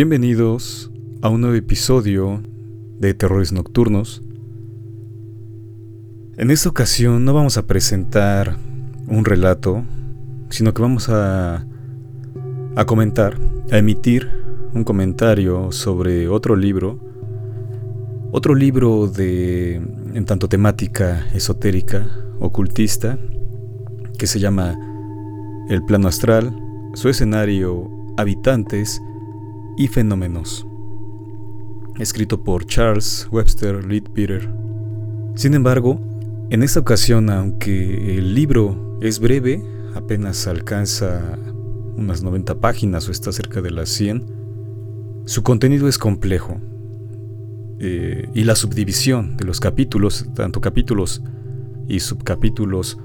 Bienvenidos a un nuevo episodio de Terrores Nocturnos. En esta ocasión no vamos a presentar un relato, sino que vamos a, a comentar, a emitir un comentario sobre otro libro, otro libro de, en tanto temática esotérica, ocultista, que se llama El plano astral, su escenario, habitantes y fenómenos, escrito por Charles Webster Leadbeater. Sin embargo, en esta ocasión, aunque el libro es breve, apenas alcanza unas 90 páginas o está cerca de las 100, su contenido es complejo eh, y la subdivisión de los capítulos, tanto capítulos y subcapítulos,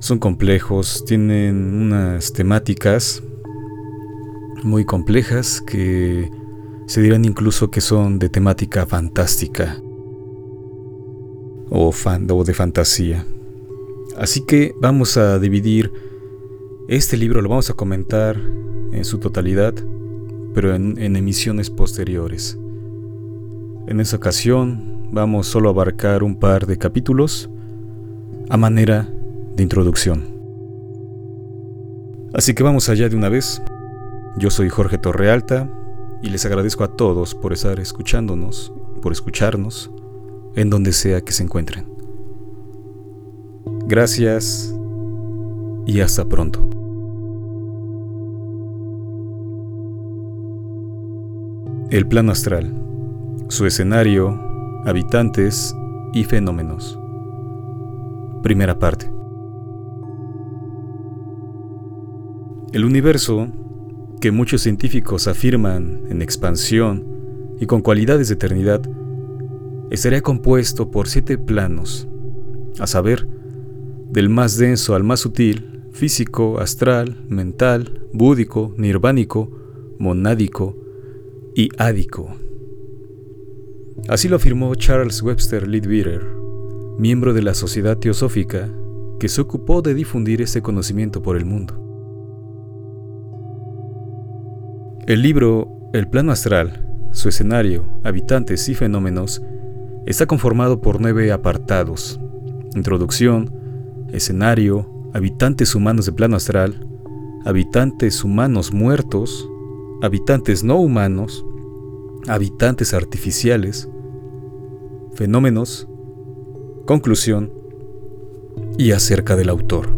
son complejos, tienen unas temáticas muy complejas que se dirán incluso que son de temática fantástica o, de fantasía. Así que vamos a dividir este libro, lo vamos a comentar en su totalidad, pero en, en emisiones posteriores. En esa ocasión vamos solo a abarcar un par de capítulos a manera de introducción. Así que vamos allá de una vez. Yo soy Jorge Torrealta y les agradezco a todos por estar escuchándonos, por escucharnos, en donde sea que se encuentren. Gracias y hasta pronto. El plano astral, su escenario, habitantes y fenómenos. Primera parte. El universo, que muchos científicos afirman en expansión y con cualidades de eternidad, estaría compuesto por siete planos, a saber, del más denso al más sutil, físico, astral, mental, búdico, nirvánico, monádico y ádico. Así lo afirmó Charles Webster Leadbeater miembro de la Sociedad Teosófica, que se ocupó de difundir este conocimiento por el mundo. El libro El plano astral, su escenario, habitantes y fenómenos está conformado por nueve apartados. Introducción, escenario, habitantes humanos de plano astral, habitantes humanos muertos, habitantes no humanos, habitantes artificiales, fenómenos, conclusión y acerca del autor.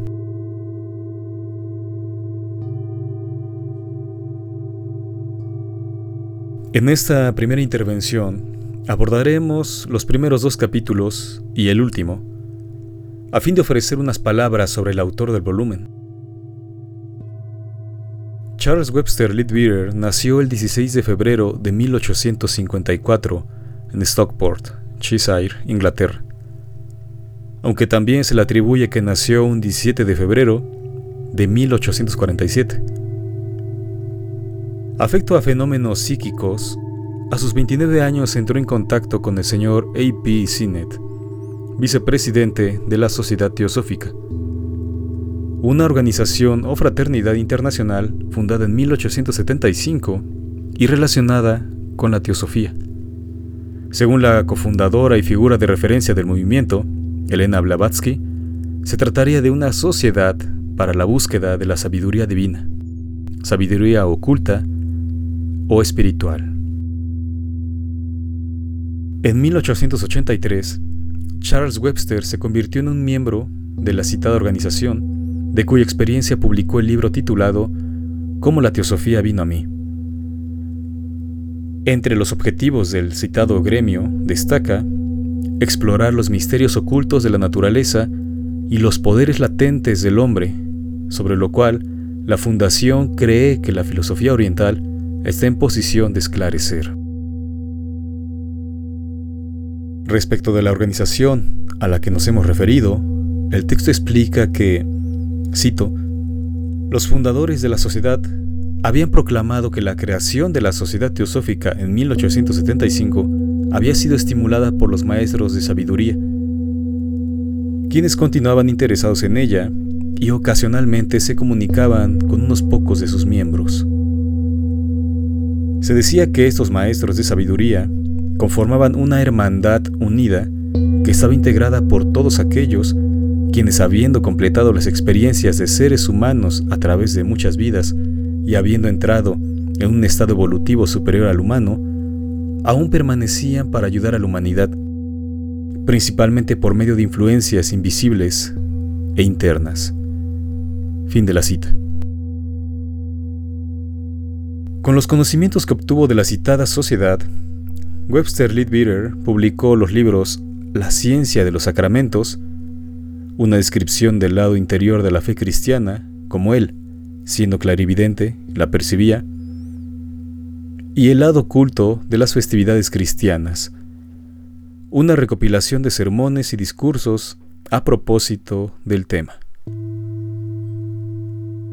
En esta primera intervención abordaremos los primeros dos capítulos y el último, a fin de ofrecer unas palabras sobre el autor del volumen. Charles Webster Leadbeater nació el 16 de febrero de 1854 en Stockport, Cheshire, Inglaterra aunque también se le atribuye que nació un 17 de febrero de 1847. Afecto a fenómenos psíquicos, a sus 29 años entró en contacto con el señor A.P. Sinnett, vicepresidente de la Sociedad Teosófica, una organización o fraternidad internacional fundada en 1875 y relacionada con la teosofía. Según la cofundadora y figura de referencia del movimiento, Elena Blavatsky, se trataría de una sociedad para la búsqueda de la sabiduría divina, sabiduría oculta o espiritual. En 1883, Charles Webster se convirtió en un miembro de la citada organización, de cuya experiencia publicó el libro titulado Cómo la teosofía vino a mí. Entre los objetivos del citado gremio destaca explorar los misterios ocultos de la naturaleza y los poderes latentes del hombre, sobre lo cual la Fundación cree que la filosofía oriental está en posición de esclarecer. Respecto de la organización a la que nos hemos referido, el texto explica que, cito, los fundadores de la sociedad habían proclamado que la creación de la Sociedad Teosófica en 1875 había sido estimulada por los maestros de sabiduría, quienes continuaban interesados en ella y ocasionalmente se comunicaban con unos pocos de sus miembros. Se decía que estos maestros de sabiduría conformaban una hermandad unida que estaba integrada por todos aquellos quienes habiendo completado las experiencias de seres humanos a través de muchas vidas y habiendo entrado en un estado evolutivo superior al humano, aún permanecían para ayudar a la humanidad, principalmente por medio de influencias invisibles e internas. Fin de la cita. Con los conocimientos que obtuvo de la citada sociedad, Webster Leadbeater publicó los libros La ciencia de los sacramentos, una descripción del lado interior de la fe cristiana, como él, siendo clarividente, la percibía, y el lado oculto de las festividades cristianas, una recopilación de sermones y discursos a propósito del tema.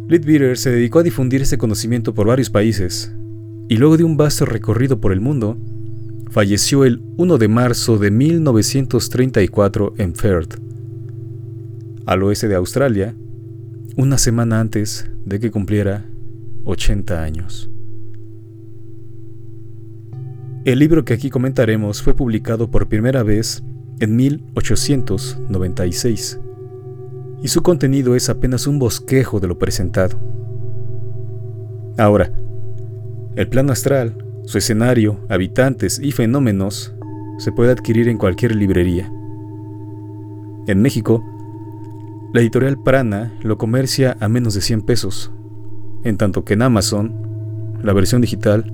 Leadbeater se dedicó a difundir este conocimiento por varios países, y luego de un vasto recorrido por el mundo, falleció el 1 de marzo de 1934 en Perth, al oeste de Australia, una semana antes de que cumpliera 80 años. El libro que aquí comentaremos fue publicado por primera vez en 1896 y su contenido es apenas un bosquejo de lo presentado. Ahora, el plano astral, su escenario, habitantes y fenómenos se puede adquirir en cualquier librería. En México, la editorial Prana lo comercia a menos de 100 pesos, en tanto que en Amazon la versión digital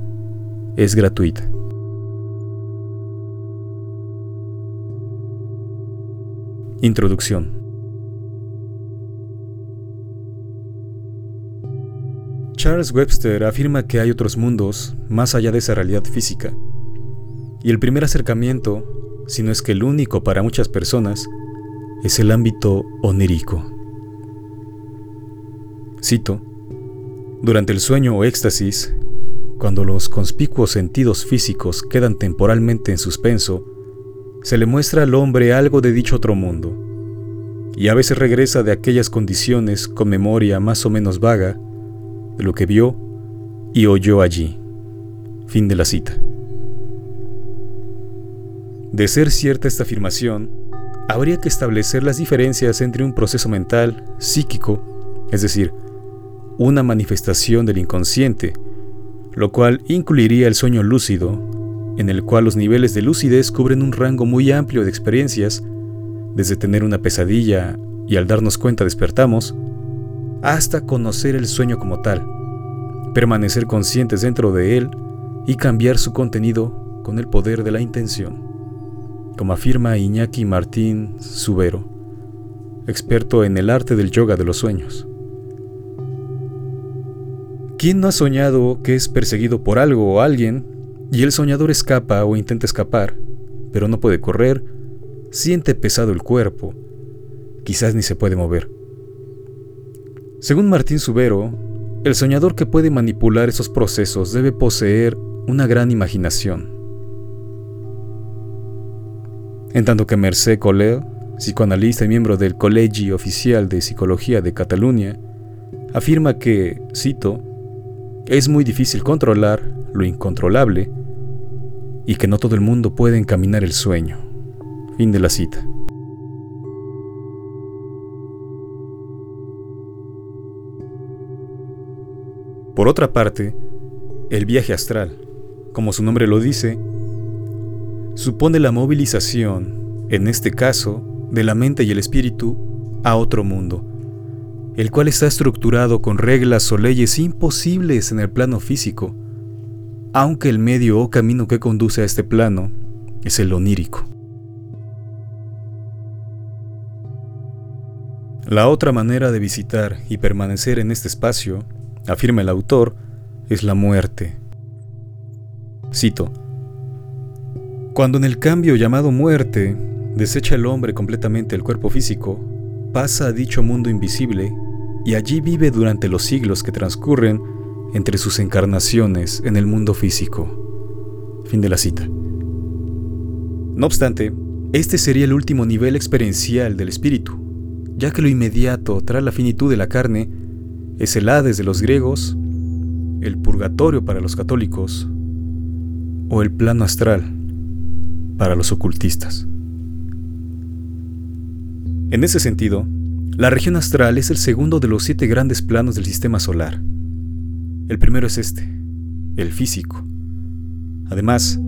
es gratuita. Introducción Charles Webster afirma que hay otros mundos más allá de esa realidad física, y el primer acercamiento, si no es que el único para muchas personas, es el ámbito onírico. Cito, durante el sueño o éxtasis, cuando los conspicuos sentidos físicos quedan temporalmente en suspenso, se le muestra al hombre algo de dicho otro mundo, y a veces regresa de aquellas condiciones con memoria más o menos vaga de lo que vio y oyó allí. Fin de la cita. De ser cierta esta afirmación, habría que establecer las diferencias entre un proceso mental, psíquico, es decir, una manifestación del inconsciente, lo cual incluiría el sueño lúcido, en el cual los niveles de lucidez cubren un rango muy amplio de experiencias, desde tener una pesadilla y al darnos cuenta despertamos, hasta conocer el sueño como tal, permanecer conscientes dentro de él y cambiar su contenido con el poder de la intención como afirma Iñaki Martín Subero, experto en el arte del yoga de los sueños. ¿Quién no ha soñado que es perseguido por algo o alguien y el soñador escapa o intenta escapar, pero no puede correr, siente pesado el cuerpo, quizás ni se puede mover? Según Martín Subero, el soñador que puede manipular esos procesos debe poseer una gran imaginación en tanto que Mercé Colel, psicoanalista y miembro del Colegio Oficial de Psicología de Cataluña, afirma que, cito, es muy difícil controlar lo incontrolable y que no todo el mundo puede encaminar el sueño. Fin de la cita. Por otra parte, el viaje astral, como su nombre lo dice, supone la movilización, en este caso, de la mente y el espíritu a otro mundo, el cual está estructurado con reglas o leyes imposibles en el plano físico, aunque el medio o camino que conduce a este plano es el onírico. La otra manera de visitar y permanecer en este espacio, afirma el autor, es la muerte. Cito, cuando en el cambio llamado muerte desecha el hombre completamente el cuerpo físico, pasa a dicho mundo invisible y allí vive durante los siglos que transcurren entre sus encarnaciones en el mundo físico. Fin de la cita. No obstante, este sería el último nivel experiencial del espíritu, ya que lo inmediato tras la finitud de la carne es el Hades de los griegos, el purgatorio para los católicos o el plano astral para los ocultistas. En ese sentido, la región astral es el segundo de los siete grandes planos del sistema solar. El primero es este, el físico. Además,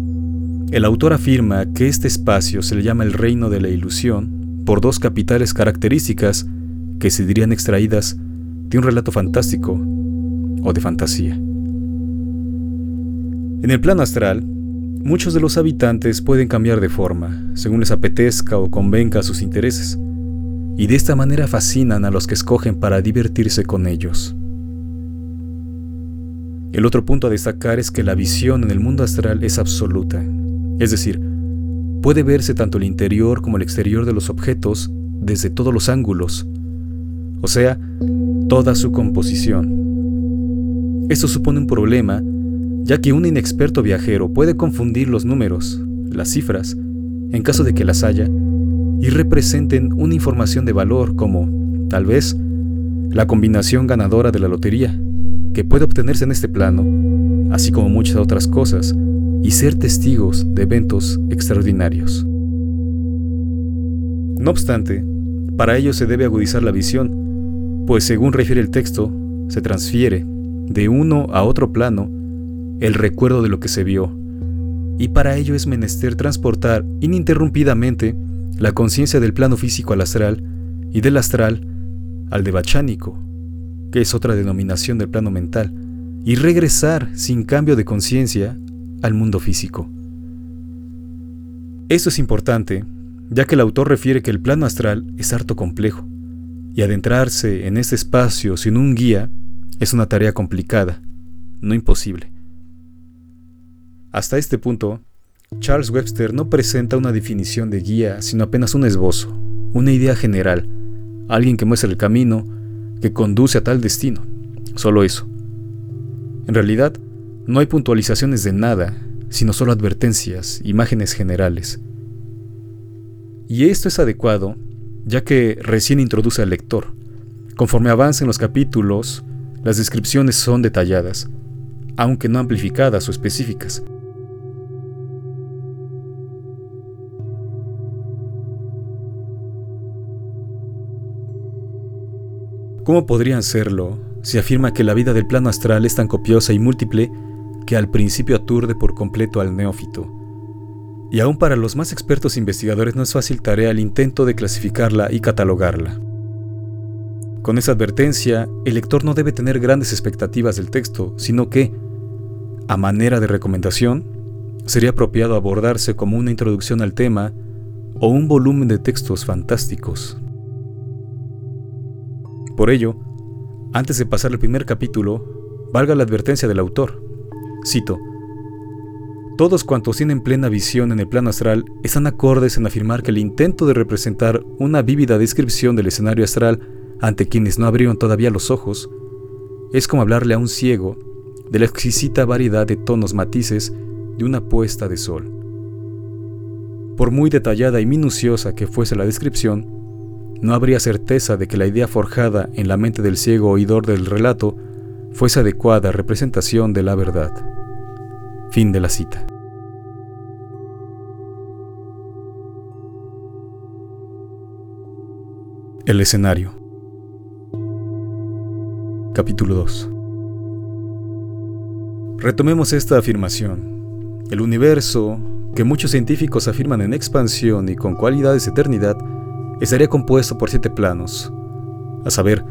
el autor afirma que este espacio se le llama el reino de la ilusión por dos capitales características que se dirían extraídas de un relato fantástico o de fantasía. En el plano astral, muchos de los habitantes pueden cambiar de forma, según les apetezca o convenga a sus intereses, y de esta manera fascinan a los que escogen para divertirse con ellos. El otro punto a destacar es que la visión en el mundo astral es absoluta, es decir, puede verse tanto el interior como el exterior de los objetos desde todos los ángulos, o sea, toda su composición. Esto supone un problema, ya que un inexperto viajero puede confundir los números, las cifras, en caso de que las haya, y representen una información de valor como, tal vez, la combinación ganadora de la lotería, que puede obtenerse en este plano, así como muchas otras cosas, y ser testigos de eventos extraordinarios. No obstante, para ello se debe agudizar la visión pues según refiere el texto, se transfiere de uno a otro plano el recuerdo de lo que se vio, y para ello es menester transportar ininterrumpidamente la conciencia del plano físico al astral y del astral al devachánico, que es otra denominación del plano mental, y regresar sin cambio de conciencia al mundo físico. Esto es importante, ya que el autor refiere que el plano astral es harto complejo, y adentrarse en este espacio sin un guía es una tarea complicada, no imposible. Hasta este punto, Charles Webster no presenta una definición de guía, sino apenas un esbozo, una idea general, alguien que muestra el camino que conduce a tal destino, solo eso. En realidad, no hay puntualizaciones de nada, sino solo advertencias, imágenes generales. Y esto es adecuado ya que recién introduce al lector. Conforme avancen los capítulos, las descripciones son detalladas, aunque no amplificadas o específicas. ¿Cómo podrían serlo si afirma que la vida del plano astral es tan copiosa y múltiple que al principio aturde por completo al neófito? Y aún para los más expertos investigadores no es fácil tarea el intento de clasificarla y catalogarla. Con esa advertencia, el lector no debe tener grandes expectativas del texto, sino que, a manera de recomendación, sería apropiado abordarse como una introducción al tema o un volumen de textos fantásticos. Por ello, antes de pasar al primer capítulo, valga la advertencia del autor. Cito, todos cuantos tienen plena visión en el plano astral están acordes en afirmar que el intento de representar una vívida descripción del escenario astral ante quienes no abrieron todavía los ojos es como hablarle a un ciego de la exquisita variedad de tonos matices de una puesta de sol. Por muy detallada y minuciosa que fuese la descripción, no habría certeza de que la idea forjada en la mente del ciego oidor del relato fuese adecuada representación de la verdad. Fin de la cita. El escenario. Capítulo 2. Retomemos esta afirmación. El universo, que muchos científicos afirman en expansión y con cualidades de eternidad, estaría compuesto por siete planos, a saber,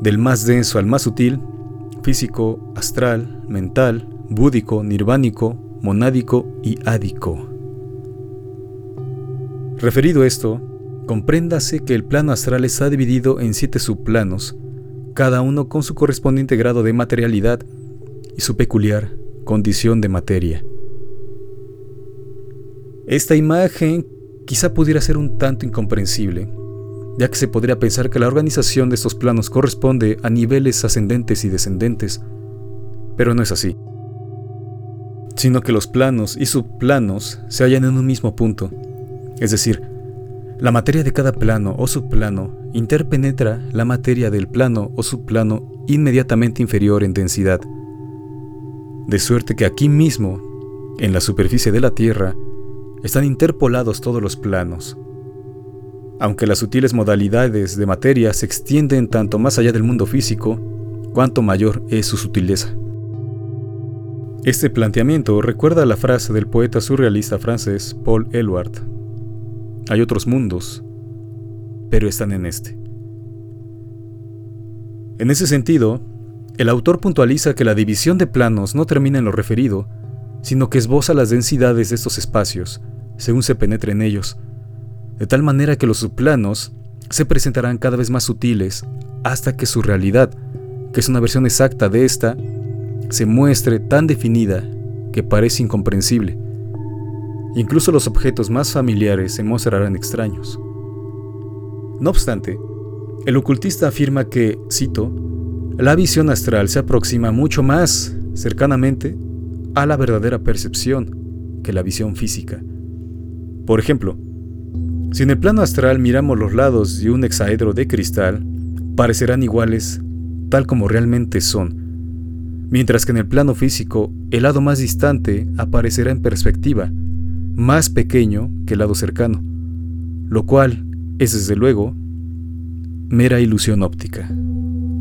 del más denso al más sutil, físico, astral, mental, búdico, nirvánico, monádico y ádico. Referido esto, compréndase que el plano astral está dividido en siete subplanos, cada uno con su correspondiente grado de materialidad y su peculiar condición de materia. Esta imagen quizá pudiera ser un tanto incomprensible, ya que se podría pensar que la organización de estos planos corresponde a niveles ascendentes y descendentes, pero no es así sino que los planos y subplanos se hallan en un mismo punto. Es decir, la materia de cada plano o subplano interpenetra la materia del plano o subplano inmediatamente inferior en densidad. De suerte que aquí mismo, en la superficie de la Tierra, están interpolados todos los planos. Aunque las sutiles modalidades de materia se extienden tanto más allá del mundo físico, cuanto mayor es su sutileza. Este planteamiento recuerda la frase del poeta surrealista francés Paul Eluard. Hay otros mundos, pero están en este. En ese sentido, el autor puntualiza que la división de planos no termina en lo referido, sino que esboza las densidades de estos espacios, según se penetre en ellos, de tal manera que los subplanos se presentarán cada vez más sutiles hasta que su realidad, que es una versión exacta de esta, se muestre tan definida que parece incomprensible. Incluso los objetos más familiares se mostrarán extraños. No obstante, el ocultista afirma que, cito, la visión astral se aproxima mucho más cercanamente a la verdadera percepción que la visión física. Por ejemplo, si en el plano astral miramos los lados de un hexaedro de cristal, parecerán iguales tal como realmente son, mientras que en el plano físico el lado más distante aparecerá en perspectiva, más pequeño que el lado cercano, lo cual es desde luego mera ilusión óptica.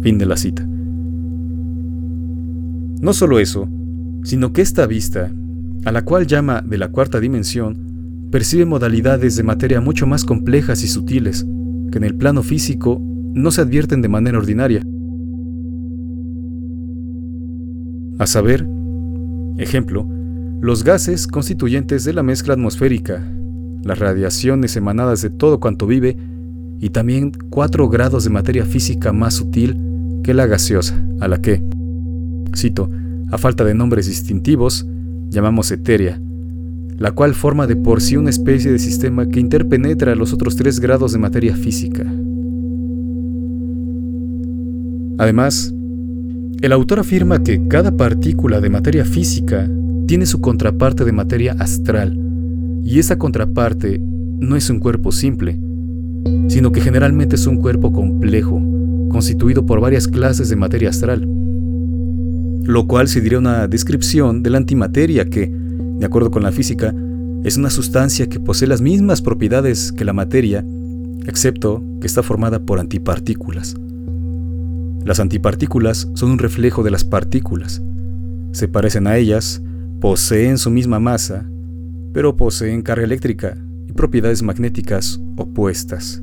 Fin de la cita. No solo eso, sino que esta vista, a la cual llama de la cuarta dimensión, percibe modalidades de materia mucho más complejas y sutiles, que en el plano físico no se advierten de manera ordinaria. A saber, ejemplo, los gases constituyentes de la mezcla atmosférica, las radiaciones emanadas de todo cuanto vive y también cuatro grados de materia física más sutil que la gaseosa, a la que, cito, a falta de nombres distintivos, llamamos etérea, la cual forma de por sí una especie de sistema que interpenetra los otros tres grados de materia física. Además, el autor afirma que cada partícula de materia física tiene su contraparte de materia astral, y esa contraparte no es un cuerpo simple, sino que generalmente es un cuerpo complejo, constituido por varias clases de materia astral lo cual diría una descripción de la antimateria que, de acuerdo con la física, es una sustancia que posee las mismas propiedades que la materia, excepto que está formada por antipartículas. Las antipartículas son un reflejo de las partículas. Se parecen a ellas, poseen su misma masa, pero poseen carga eléctrica y propiedades magnéticas opuestas.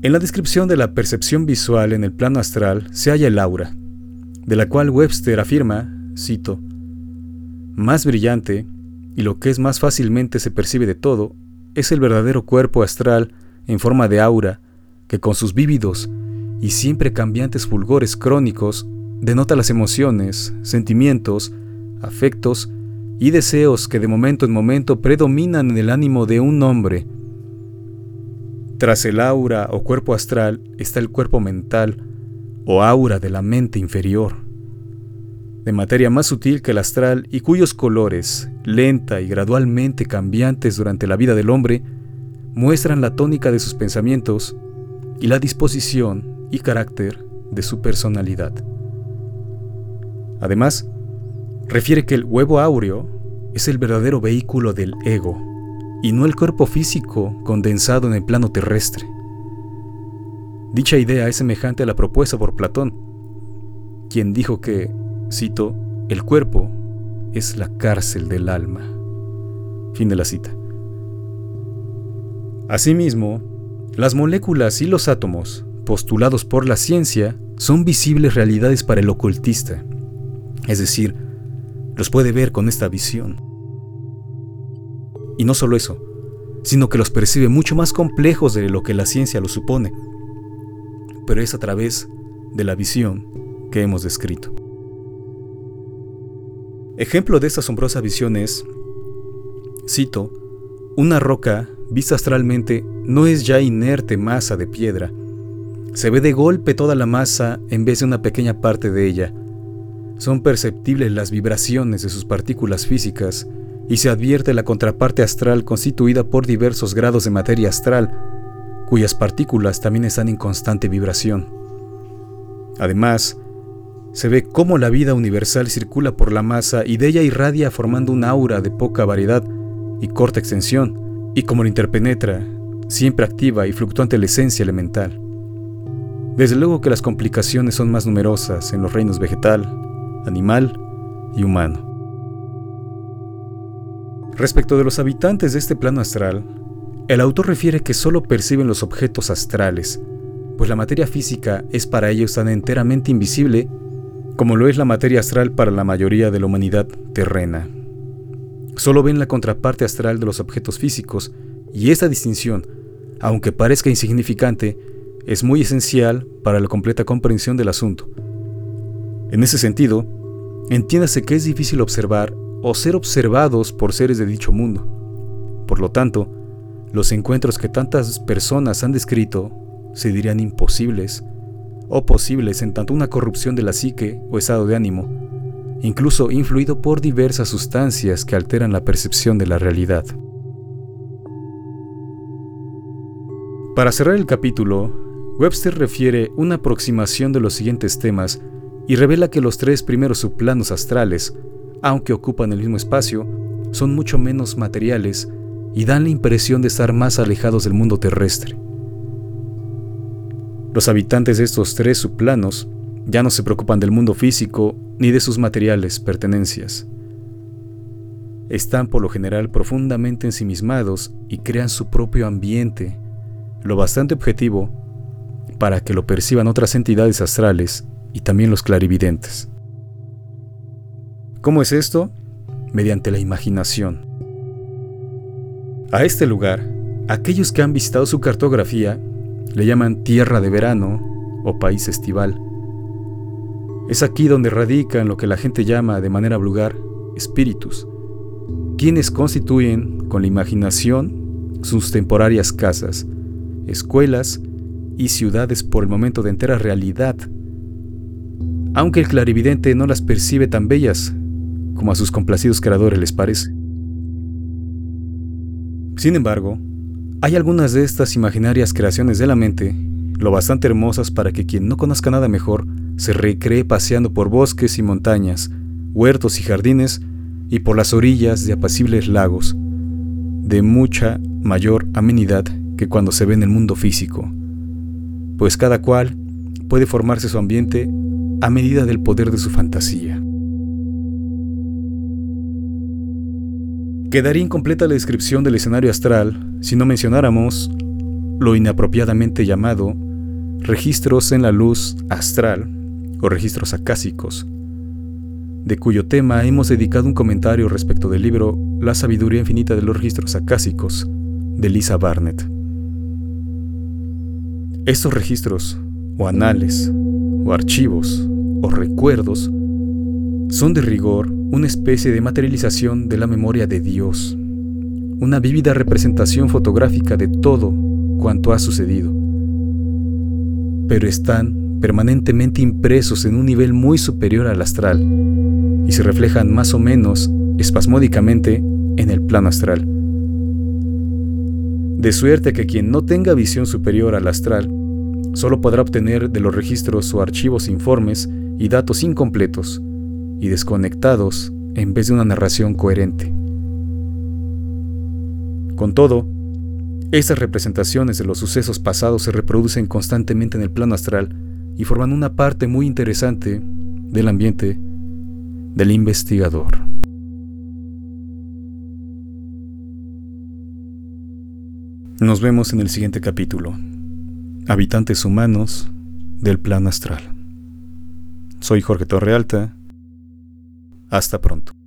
En la descripción de la percepción visual en el plano astral se halla el aura, de la cual Webster afirma, cito, más brillante, y lo que es más fácilmente se percibe de todo, es el verdadero cuerpo astral en forma de aura, que con sus vívidos y siempre cambiantes fulgores crónicos denota las emociones, sentimientos, afectos y deseos que de momento en momento predominan en el ánimo de un hombre, tras el aura o cuerpo astral está el cuerpo mental o aura de la mente inferior, de materia más sutil que el astral y cuyos colores, lenta y gradualmente cambiantes durante la vida del hombre, muestran la tónica de sus pensamientos y la disposición y carácter de su personalidad. Además, refiere que el huevo áureo es el verdadero vehículo del ego, y no el cuerpo físico condensado en el plano terrestre. Dicha idea es semejante a la propuesta por Platón, quien dijo que, cito, el cuerpo es la cárcel del alma. Fin de la cita. Asimismo, las moléculas y los átomos, postulados por la ciencia, son visibles realidades para el ocultista, es decir, los puede ver con esta visión. Y no solo eso, sino que los percibe mucho más complejos de lo que la ciencia lo supone, pero es a través de la visión que hemos descrito. Ejemplo de esta asombrosa visión es, cito, una roca vista astralmente no es ya inerte masa de piedra, se ve de golpe toda la masa en vez de una pequeña parte de ella. Son perceptibles las vibraciones de sus partículas físicas y se advierte la contraparte astral constituida por diversos grados de materia astral, cuyas partículas también están en constante vibración. Además, se ve cómo la vida universal circula por la masa y de ella irradia formando un aura de poca variedad y corta extensión, y como lo interpenetra, siempre activa y fluctuante la esencia elemental. Desde luego que las complicaciones son más numerosas en los reinos vegetal, animal y humano. Respecto de los habitantes de este plano astral, el autor refiere que solo perciben los objetos astrales, pues la materia física es para ellos tan enteramente invisible como lo es la materia astral para la mayoría de la humanidad terrena. Solo ven la contraparte astral de los objetos físicos y esta distinción, aunque parezca insignificante, es muy esencial para la completa comprensión del asunto. En ese sentido, entiéndase que es difícil observar o ser observados por seres de dicho mundo. Por lo tanto, los encuentros que tantas personas han descrito se dirían imposibles o posibles en tanto una corrupción de la psique o estado de ánimo, incluso influido por diversas sustancias que alteran la percepción de la realidad. Para cerrar el capítulo, Webster refiere una aproximación de los siguientes temas y revela que los tres primeros subplanos astrales aunque ocupan el mismo espacio, son mucho menos materiales y dan la impresión de estar más alejados del mundo terrestre. Los habitantes de estos tres subplanos ya no se preocupan del mundo físico ni de sus materiales pertenencias. Están por lo general profundamente ensimismados y crean su propio ambiente, lo bastante objetivo para que lo perciban otras entidades astrales y también los clarividentes. ¿Cómo es esto? Mediante la imaginación. A este lugar, aquellos que han visitado su cartografía le llaman tierra de verano o país estival. Es aquí donde radican lo que la gente llama de manera vulgar espíritus, quienes constituyen con la imaginación sus temporarias casas, escuelas y ciudades por el momento de entera realidad, aunque el clarividente no las percibe tan bellas como a sus complacidos creadores les parece. Sin embargo, hay algunas de estas imaginarias creaciones de la mente, lo bastante hermosas para que quien no conozca nada mejor se recree paseando por bosques y montañas, huertos y jardines y por las orillas de apacibles lagos, de mucha mayor amenidad que cuando se ve en el mundo físico, pues cada cual puede formarse su ambiente a medida del poder de su fantasía. Quedaría incompleta la descripción del escenario astral si no mencionáramos lo inapropiadamente llamado registros en la luz astral o registros acásicos, de cuyo tema hemos dedicado un comentario respecto del libro La sabiduría infinita de los registros acásicos de Lisa Barnett. Estos registros, o anales, o archivos, o recuerdos, son de rigor una especie de materialización de la memoria de Dios, una vívida representación fotográfica de todo cuanto ha sucedido, pero están permanentemente impresos en un nivel muy superior al astral y se reflejan más o menos espasmódicamente en el plano astral. De suerte que quien no tenga visión superior al astral solo podrá obtener de los registros o archivos informes y datos incompletos, y desconectados en vez de una narración coherente. Con todo, estas representaciones de los sucesos pasados se reproducen constantemente en el plano astral y forman una parte muy interesante del ambiente del investigador. Nos vemos en el siguiente capítulo. Habitantes humanos del plano astral. Soy Jorge Torrealta hasta pronto.